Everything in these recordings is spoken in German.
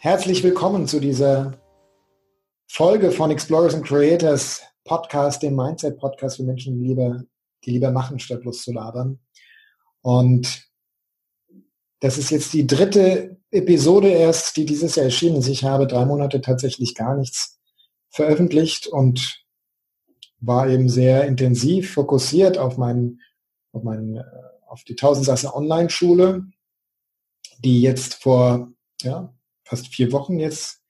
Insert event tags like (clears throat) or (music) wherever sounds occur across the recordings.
Herzlich willkommen zu dieser Folge von Explorers and Creators Podcast, dem Mindset-Podcast für Menschen, die lieber, die lieber machen, statt bloß zu labern. Und das ist jetzt die dritte Episode erst, die dieses Jahr erschienen ist. Ich habe drei Monate tatsächlich gar nichts veröffentlicht und war eben sehr intensiv fokussiert auf meinen, auf meinen, äh, auf die Tausendsasser Online-Schule, die jetzt vor, ja, fast vier Wochen jetzt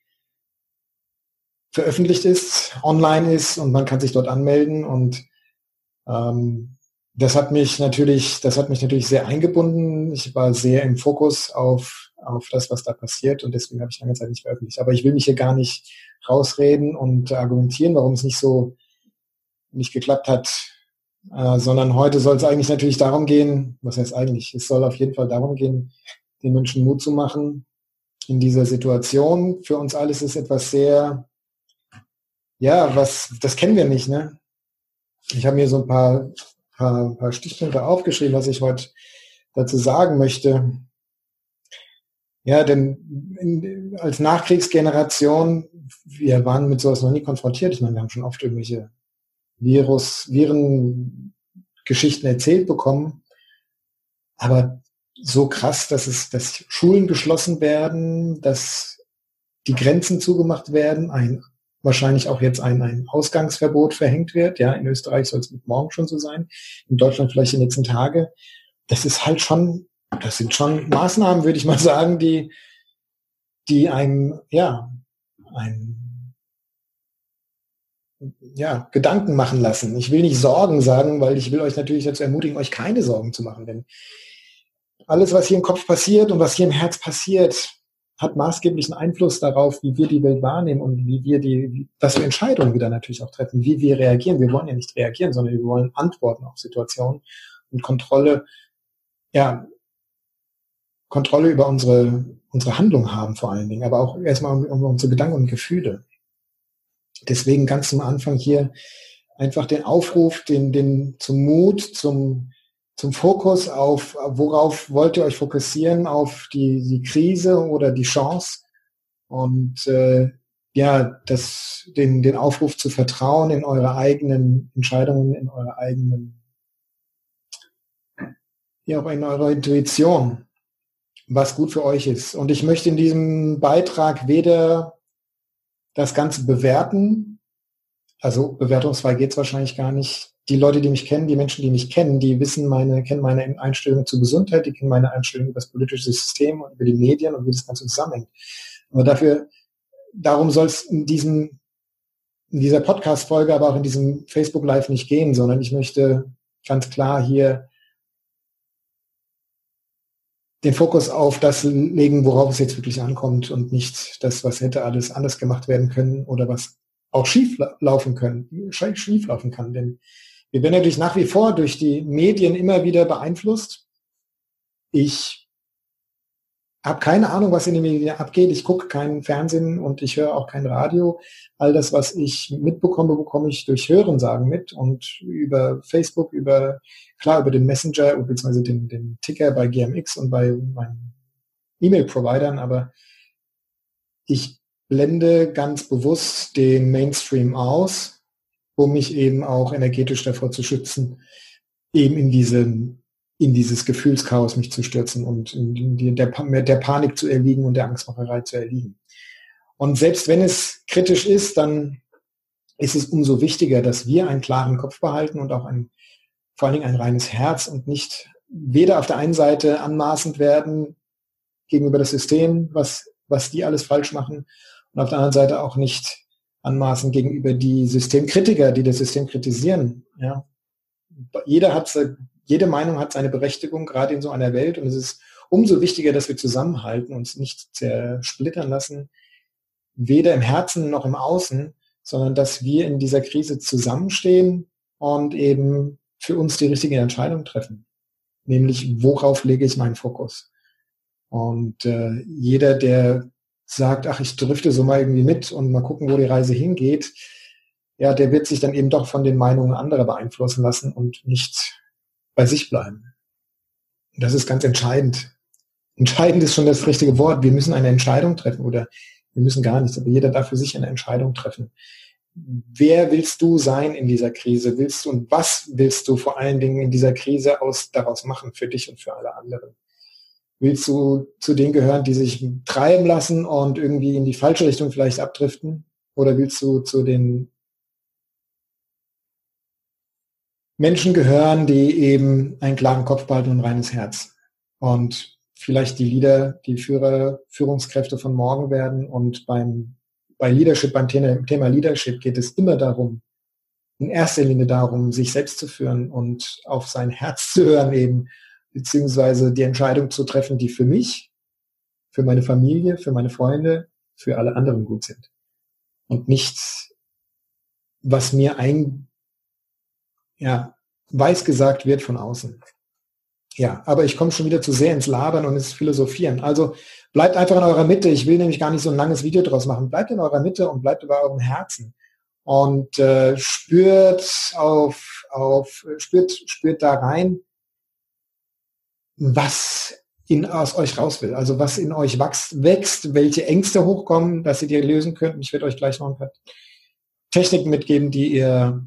veröffentlicht ist, online ist und man kann sich dort anmelden und ähm, das hat mich natürlich, das hat mich natürlich sehr eingebunden. Ich war sehr im Fokus auf, auf das, was da passiert und deswegen habe ich lange Zeit nicht veröffentlicht. Aber ich will mich hier gar nicht rausreden und argumentieren, warum es nicht so nicht geklappt hat, äh, sondern heute soll es eigentlich natürlich darum gehen, was heißt eigentlich? Es soll auf jeden Fall darum gehen, den Menschen Mut zu machen, in dieser Situation. Für uns alles ist etwas sehr, ja, was, das kennen wir nicht, ne? Ich habe mir so ein paar, paar, paar Stichpunkte aufgeschrieben, was ich heute dazu sagen möchte. Ja, denn in, als Nachkriegsgeneration, wir waren mit sowas noch nie konfrontiert. Ich meine, wir haben schon oft irgendwelche Virus, Virengeschichten erzählt bekommen. Aber so krass, dass es, dass Schulen geschlossen werden, dass die Grenzen zugemacht werden, ein wahrscheinlich auch jetzt ein, ein Ausgangsverbot verhängt wird. Ja, in Österreich soll es mit morgen schon so sein, in Deutschland vielleicht die nächsten Tage. Das ist halt schon, das sind schon Maßnahmen, würde ich mal sagen, die, die einem, ja, ein, ja, Gedanken machen lassen. Ich will nicht Sorgen sagen, weil ich will euch natürlich dazu ermutigen, euch keine Sorgen zu machen, denn alles, was hier im Kopf passiert und was hier im Herz passiert, hat maßgeblichen Einfluss darauf, wie wir die Welt wahrnehmen und wie wir die, was für Entscheidungen wieder natürlich auch treffen, wie wir reagieren. Wir wollen ja nicht reagieren, sondern wir wollen Antworten auf Situationen und Kontrolle, ja, Kontrolle über unsere, unsere Handlung haben vor allen Dingen, aber auch erstmal um unsere Gedanken und Gefühle. Deswegen ganz zum Anfang hier einfach den Aufruf, den, den zum Mut, zum, zum Fokus auf, worauf wollt ihr euch fokussieren, auf die, die Krise oder die Chance und äh, ja, das, den, den Aufruf zu vertrauen in eure eigenen Entscheidungen, in eure eigenen, ja, auch in eurer Intuition, was gut für euch ist. Und ich möchte in diesem Beitrag weder das Ganze bewerten, also bewertungsfrei geht's wahrscheinlich gar nicht, die Leute, die mich kennen, die Menschen, die mich kennen, die wissen meine, kennen meine Einstellung zur Gesundheit, die kennen meine Einstellung über das politische System und über die Medien und wie das Ganze zusammenhängt. Aber dafür, darum soll es in diesem, in dieser Podcast-Folge, aber auch in diesem Facebook Live nicht gehen, sondern ich möchte ganz klar hier den Fokus auf das legen, worauf es jetzt wirklich ankommt und nicht das, was hätte alles anders gemacht werden können oder was auch schief laufen können, schief laufen kann. Denn wir werden natürlich nach wie vor durch die Medien immer wieder beeinflusst. Ich habe keine Ahnung, was in den Medien abgeht. Ich gucke keinen Fernsehen und ich höre auch kein Radio. All das, was ich mitbekomme, bekomme ich durch Hörensagen mit und über Facebook, über klar über den Messenger bzw. Den, den Ticker bei GMX und bei meinen E-Mail-Providern, aber ich blende ganz bewusst den Mainstream aus um mich eben auch energetisch davor zu schützen, eben in diesen in dieses Gefühlschaos mich zu stürzen und die, der, der Panik zu erliegen und der Angstmacherei zu erliegen. Und selbst wenn es kritisch ist, dann ist es umso wichtiger, dass wir einen klaren Kopf behalten und auch ein, vor allen Dingen ein reines Herz und nicht weder auf der einen Seite anmaßend werden gegenüber das System, was, was die alles falsch machen, und auf der anderen Seite auch nicht anmaßen gegenüber die Systemkritiker, die das System kritisieren. Ja. Jeder hat, jede Meinung hat seine Berechtigung, gerade in so einer Welt. Und es ist umso wichtiger, dass wir zusammenhalten, uns nicht zersplittern lassen, weder im Herzen noch im Außen, sondern dass wir in dieser Krise zusammenstehen und eben für uns die richtige Entscheidung treffen. Nämlich, worauf lege ich meinen Fokus? Und äh, jeder, der sagt, ach, ich drifte so mal irgendwie mit und mal gucken, wo die Reise hingeht, ja, der wird sich dann eben doch von den Meinungen anderer beeinflussen lassen und nicht bei sich bleiben. Das ist ganz entscheidend. Entscheidend ist schon das richtige Wort. Wir müssen eine Entscheidung treffen oder wir müssen gar nichts, aber jeder darf für sich eine Entscheidung treffen. Wer willst du sein in dieser Krise? Willst du und was willst du vor allen Dingen in dieser Krise aus, daraus machen für dich und für alle anderen? Willst du zu denen gehören, die sich treiben lassen und irgendwie in die falsche Richtung vielleicht abdriften? Oder willst du zu den Menschen gehören, die eben einen klaren Kopf behalten und ein reines Herz. Und vielleicht die Leader, die Führer, Führungskräfte von morgen werden. Und beim, bei Leadership, beim Thema Leadership geht es immer darum, in erster Linie darum, sich selbst zu führen und auf sein Herz zu hören eben, beziehungsweise die Entscheidung zu treffen, die für mich, für meine Familie, für meine Freunde, für alle anderen gut sind. Und nichts, was mir ein, ja, weiß gesagt wird von außen. Ja, aber ich komme schon wieder zu sehr ins Labern und ins Philosophieren. Also bleibt einfach in eurer Mitte. Ich will nämlich gar nicht so ein langes Video draus machen. Bleibt in eurer Mitte und bleibt bei eurem Herzen. Und äh, spürt auf, auf, spürt, spürt da rein, was in, aus euch raus will. Also was in euch wächst, wächst, welche Ängste hochkommen, dass ihr die lösen könnt. Ich werde euch gleich noch ein paar Techniken mitgeben, die ihr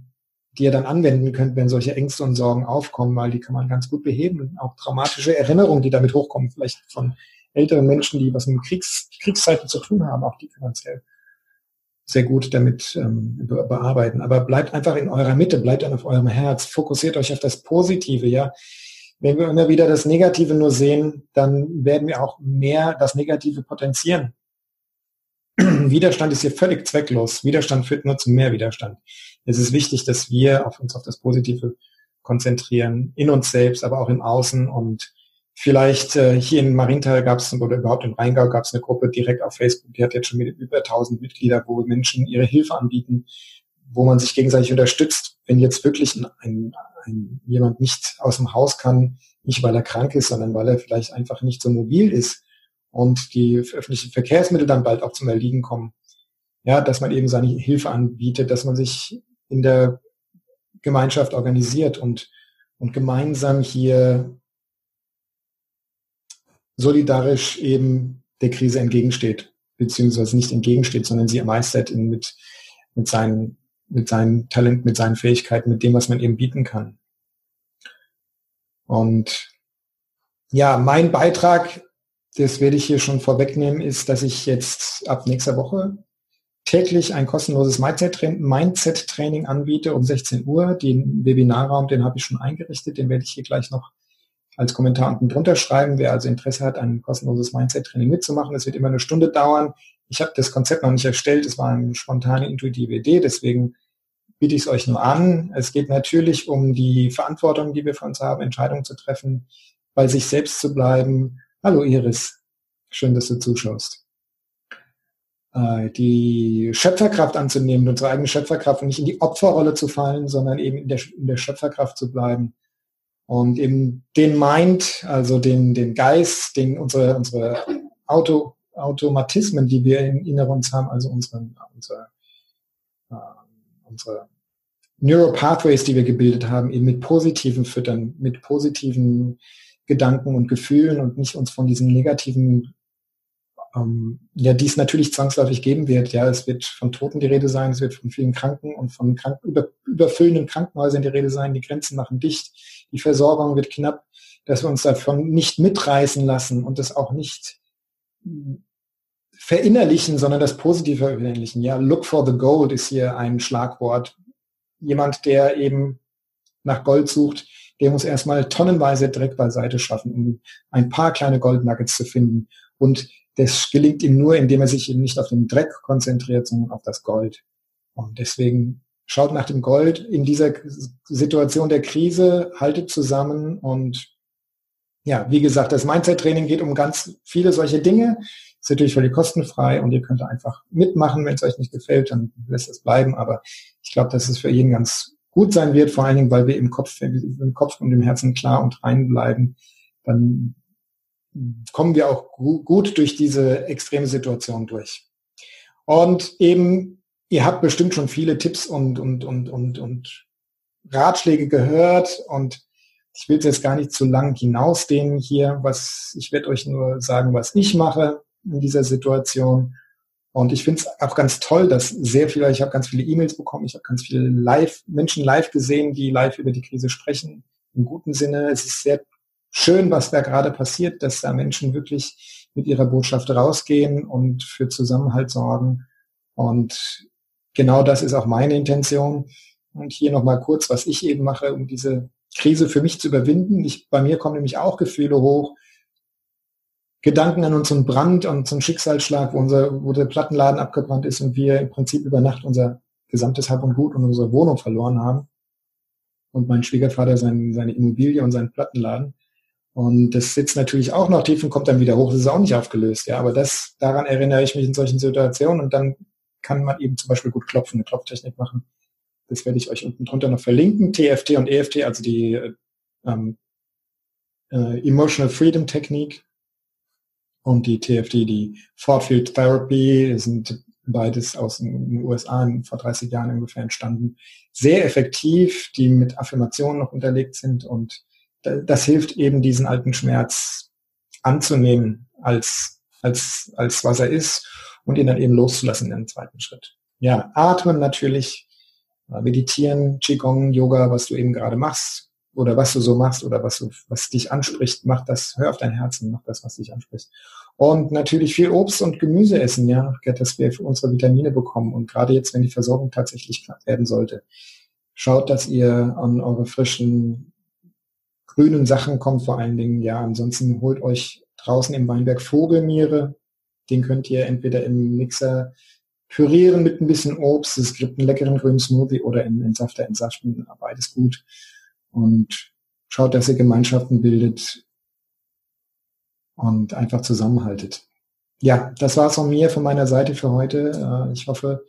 die ihr dann anwenden könnt, wenn solche Ängste und Sorgen aufkommen, weil die kann man ganz gut beheben. auch traumatische Erinnerungen, die damit hochkommen, vielleicht von älteren Menschen, die was mit Kriegs Kriegszeiten zu tun haben, auch die man sehr, sehr gut damit ähm, bearbeiten. Aber bleibt einfach in eurer Mitte, bleibt dann auf eurem Herz, fokussiert euch auf das Positive, ja. Wenn wir immer wieder das Negative nur sehen, dann werden wir auch mehr das Negative potenzieren. (clears throat) Widerstand ist hier völlig zwecklos. Widerstand führt nur zu mehr Widerstand es ist wichtig, dass wir auf uns auf das Positive konzentrieren, in uns selbst, aber auch im Außen. Und vielleicht äh, hier in Marienthal gab es, oder überhaupt im Rheingau gab es eine Gruppe direkt auf Facebook, die hat jetzt schon mit über 1000 Mitglieder, wo Menschen ihre Hilfe anbieten, wo man sich gegenseitig unterstützt. Wenn jetzt wirklich ein, ein, ein, jemand nicht aus dem Haus kann, nicht weil er krank ist, sondern weil er vielleicht einfach nicht so mobil ist und die öffentlichen Verkehrsmittel dann bald auch zum Erliegen kommen, ja, dass man eben seine Hilfe anbietet, dass man sich in der Gemeinschaft organisiert und, und gemeinsam hier solidarisch eben der Krise entgegensteht, beziehungsweise nicht entgegensteht, sondern sie meistert in, mit, mit, seinen, mit seinem Talent, mit seinen Fähigkeiten, mit dem, was man eben bieten kann. Und ja, mein Beitrag, das werde ich hier schon vorwegnehmen, ist, dass ich jetzt ab nächster Woche täglich ein kostenloses Mindset-Training anbiete um 16 Uhr. Den Webinarraum, den habe ich schon eingerichtet, den werde ich hier gleich noch als Kommentar unten drunter schreiben. Wer also Interesse hat, ein kostenloses Mindset-Training mitzumachen, das wird immer eine Stunde dauern. Ich habe das Konzept noch nicht erstellt, es war eine spontane, intuitive Idee, deswegen biete ich es euch nur an. Es geht natürlich um die Verantwortung, die wir für uns haben, Entscheidungen zu treffen, bei sich selbst zu bleiben. Hallo Iris, schön, dass du zuschaust. Äh, die Schöpferkraft anzunehmen, unsere eigene Schöpferkraft und nicht in die Opferrolle zu fallen, sondern eben in der, in der Schöpferkraft zu bleiben. Und eben den Mind, also den, den Geist, den, unsere, unsere Auto, Automatismen, die wir in, in uns haben, also unsere, unsere, äh, unsere Neuropathways, die wir gebildet haben, eben mit positiven füttern, mit positiven Gedanken und Gefühlen und nicht uns von diesen negativen ähm, ja, die es natürlich zwangsläufig geben wird. Ja, es wird von Toten die Rede sein, es wird von vielen Kranken und von krank, über, überfüllenden Krankenhäusern die Rede sein. Die Grenzen machen dicht, die Versorgung wird knapp, dass wir uns davon nicht mitreißen lassen und das auch nicht verinnerlichen, sondern das Positive verinnerlichen. Ja, look for the gold ist hier ein Schlagwort. Jemand, der eben nach Gold sucht, der muss erstmal tonnenweise Dreck beiseite schaffen, um ein paar kleine Goldnuggets zu finden. Und das gelingt ihm nur, indem er sich eben nicht auf den Dreck konzentriert, sondern auf das Gold. Und deswegen schaut nach dem Gold in dieser Situation der Krise, haltet zusammen und ja, wie gesagt, das Mindset-Training geht um ganz viele solche Dinge. Ist natürlich völlig kostenfrei und ihr könnt einfach mitmachen. Wenn es euch nicht gefällt, dann lässt es bleiben. Aber ich glaube, dass es für jeden ganz gut sein wird, vor allen Dingen, weil wir im Kopf, im Kopf und im Herzen klar und rein bleiben. Dann kommen wir auch gut durch diese extreme Situation durch. Und eben, ihr habt bestimmt schon viele Tipps und, und, und, und, und Ratschläge gehört und ich will jetzt gar nicht zu lang hinausdehnen hier, was ich werde euch nur sagen, was ich mache in dieser Situation. Und ich finde es auch ganz toll, dass sehr viele, ich habe ganz viele E-Mails bekommen, ich habe ganz viele live, Menschen live gesehen, die live über die Krise sprechen, im guten Sinne. Es ist sehr schön, was da gerade passiert, dass da Menschen wirklich mit ihrer Botschaft rausgehen und für Zusammenhalt sorgen. Und genau das ist auch meine Intention. Und hier nochmal kurz, was ich eben mache, um diese Krise für mich zu überwinden. Ich, bei mir kommen nämlich auch Gefühle hoch, Gedanken an unseren Brand und zum Schicksalsschlag, wo, unser, wo der Plattenladen abgebrannt ist und wir im Prinzip über Nacht unser gesamtes Hab und Gut und unsere Wohnung verloren haben. Und mein Schwiegervater sein, seine Immobilie und seinen Plattenladen. Und das sitzt natürlich auch noch tief und kommt dann wieder hoch. Das ist auch nicht aufgelöst. Ja, aber das, daran erinnere ich mich in solchen Situationen und dann kann man eben zum Beispiel gut klopfen, eine Klopftechnik machen. Das werde ich euch unten drunter noch verlinken. TFT und EFT, also die ähm, äh, Emotional Freedom Technik und die TFT, die Ford Field Therapy, sind beides aus den USA vor 30 Jahren ungefähr entstanden. Sehr effektiv, die mit Affirmationen noch unterlegt sind und das hilft eben diesen alten Schmerz anzunehmen als, als, als was er ist und ihn dann eben loszulassen im zweiten Schritt. Ja, atmen natürlich, äh, meditieren, Qigong, Yoga, was du eben gerade machst oder was du so machst oder was, du, was dich anspricht, mach das, hör auf dein Herzen, mach das, was dich anspricht. Und natürlich viel Obst und Gemüse essen, ja, dass wir für unsere Vitamine bekommen. Und gerade jetzt, wenn die Versorgung tatsächlich knapp werden sollte, schaut, dass ihr an eure frischen grünen Sachen kommt vor allen Dingen. Ja, ansonsten holt euch draußen im Weinberg Vogelmiere. Den könnt ihr entweder im Mixer pürieren mit ein bisschen Obst. Es gibt einen leckeren grünen Smoothie oder in, in Safter entsaften. Beides gut. Und schaut, dass ihr Gemeinschaften bildet und einfach zusammenhaltet. Ja, das war's von mir, von meiner Seite für heute. Äh, ich hoffe,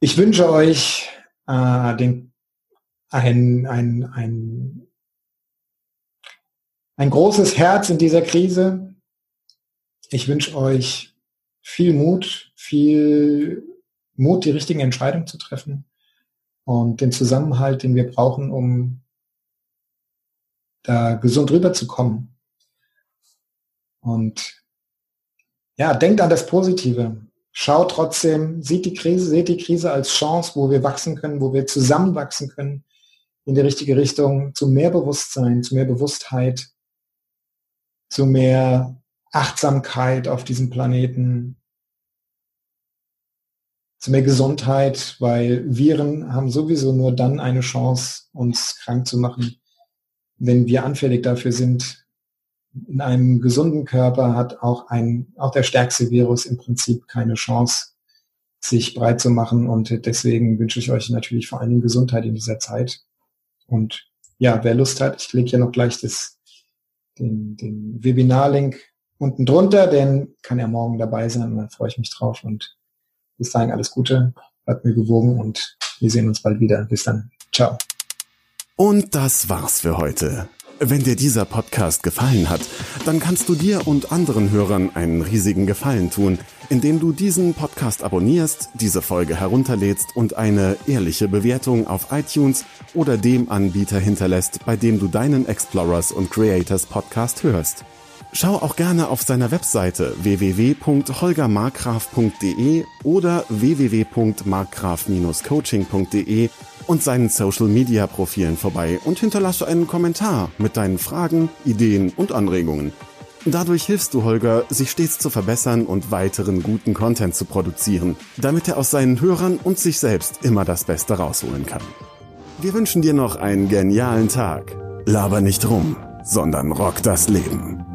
ich wünsche euch äh, den ein, ein, ein, ein großes Herz in dieser Krise. Ich wünsche euch viel Mut, viel Mut, die richtigen Entscheidungen zu treffen und den Zusammenhalt, den wir brauchen, um da gesund rüberzukommen. Und ja, denkt an das Positive. Schaut trotzdem, sieht die Krise, seht die Krise als Chance, wo wir wachsen können, wo wir zusammenwachsen können, in die richtige Richtung, zu mehr Bewusstsein, zu mehr Bewusstheit, zu mehr Achtsamkeit auf diesem Planeten, zu mehr Gesundheit, weil Viren haben sowieso nur dann eine Chance, uns krank zu machen, wenn wir anfällig dafür sind. In einem gesunden Körper hat auch ein, auch der stärkste Virus im Prinzip keine Chance, sich breit zu machen. Und deswegen wünsche ich euch natürlich vor allen Dingen Gesundheit in dieser Zeit. Und ja, wer Lust hat, ich lege hier noch gleich das, den, den Webinar-Link unten drunter, den kann er morgen dabei sein und dann freue ich mich drauf. Und bis dahin alles Gute, bleibt mir gewogen und wir sehen uns bald wieder. Bis dann. Ciao. Und das war's für heute. Wenn dir dieser Podcast gefallen hat, dann kannst du dir und anderen Hörern einen riesigen Gefallen tun, indem du diesen Podcast abonnierst, diese Folge herunterlädst und eine ehrliche Bewertung auf iTunes oder dem Anbieter hinterlässt, bei dem du deinen Explorers und Creators Podcast hörst. Schau auch gerne auf seiner Webseite www.holgermarkgraf.de oder www.markgraf-coaching.de und seinen Social Media Profilen vorbei und hinterlasse einen Kommentar mit deinen Fragen, Ideen und Anregungen. Dadurch hilfst du Holger, sich stets zu verbessern und weiteren guten Content zu produzieren, damit er aus seinen Hörern und sich selbst immer das Beste rausholen kann. Wir wünschen dir noch einen genialen Tag. Laber nicht rum, sondern rock das Leben.